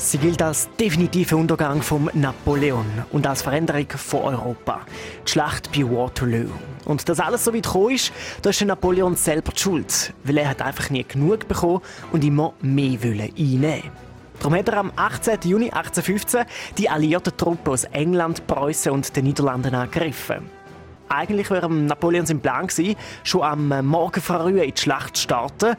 Sie gilt als definitiver Untergang von Napoleon und als Veränderung von Europa. Die Schlacht bei Waterloo. Und das alles so weit gekommen ist, da ist Napoleon selber die schuld, weil er hat einfach nie genug bekommen und immer mehr wollen einnehmen. Darum hat er am 18. Juni 1815 die alliierten Truppen aus England, Preußen und den Niederlanden angegriffen. Eigentlich wäre Napoleon sein Plan gewesen, schon am Morgen früh in die Schlacht zu starten.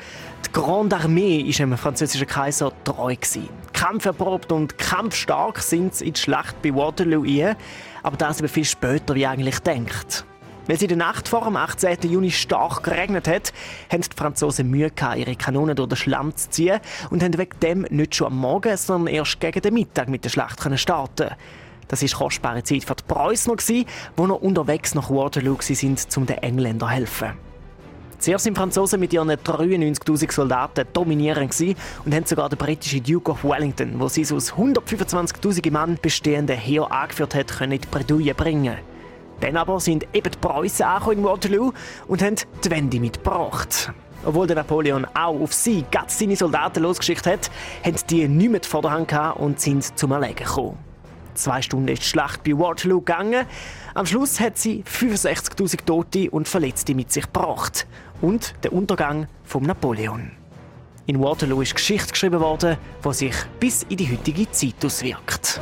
Die Grande Armee war dem französischen Kaiser treu. Gewesen. Kampferprobt und kampfstark sind sie in die Schlacht bei Waterloo ein, aber das eben viel später, wie eigentlich denkt. Weil es in der Nacht vor dem 18. Juni stark geregnet hat, haben die Franzosen Mühe gehabt, ihre Kanonen durch den Schlamm zu ziehen und haben wegen dem nicht schon am Morgen, sondern erst gegen den Mittag mit der Schlacht starten das war kostbare Zeit für die Preußen, die noch unterwegs nach Waterloo sind, um den Engländern zu helfen. Zuerst sind Franzosen mit ihren 93.000 Soldaten dominierend und haben sogar den britischen Duke of Wellington, wo sie aus 125.000 Mann bestehende Heer angeführt hat, können in die Bredouille bringen. Dann aber sind eben die Preußen in Waterloo und haben die Wende mitgebracht. Obwohl der Napoleon auch auf sie ganz seine Soldaten losgeschickt hat, haben die mehr vor der Hand und sind zum Erlegen gekommen. Zwei Stunden ist die Schlacht bei Waterloo gegangen. Am Schluss hat sie 65.000 Tote und Verletzte mit sich gebracht. Und der Untergang von Napoleon. In Waterloo ist Geschichte geschrieben worden, die sich bis in die heutige Zeit auswirkt.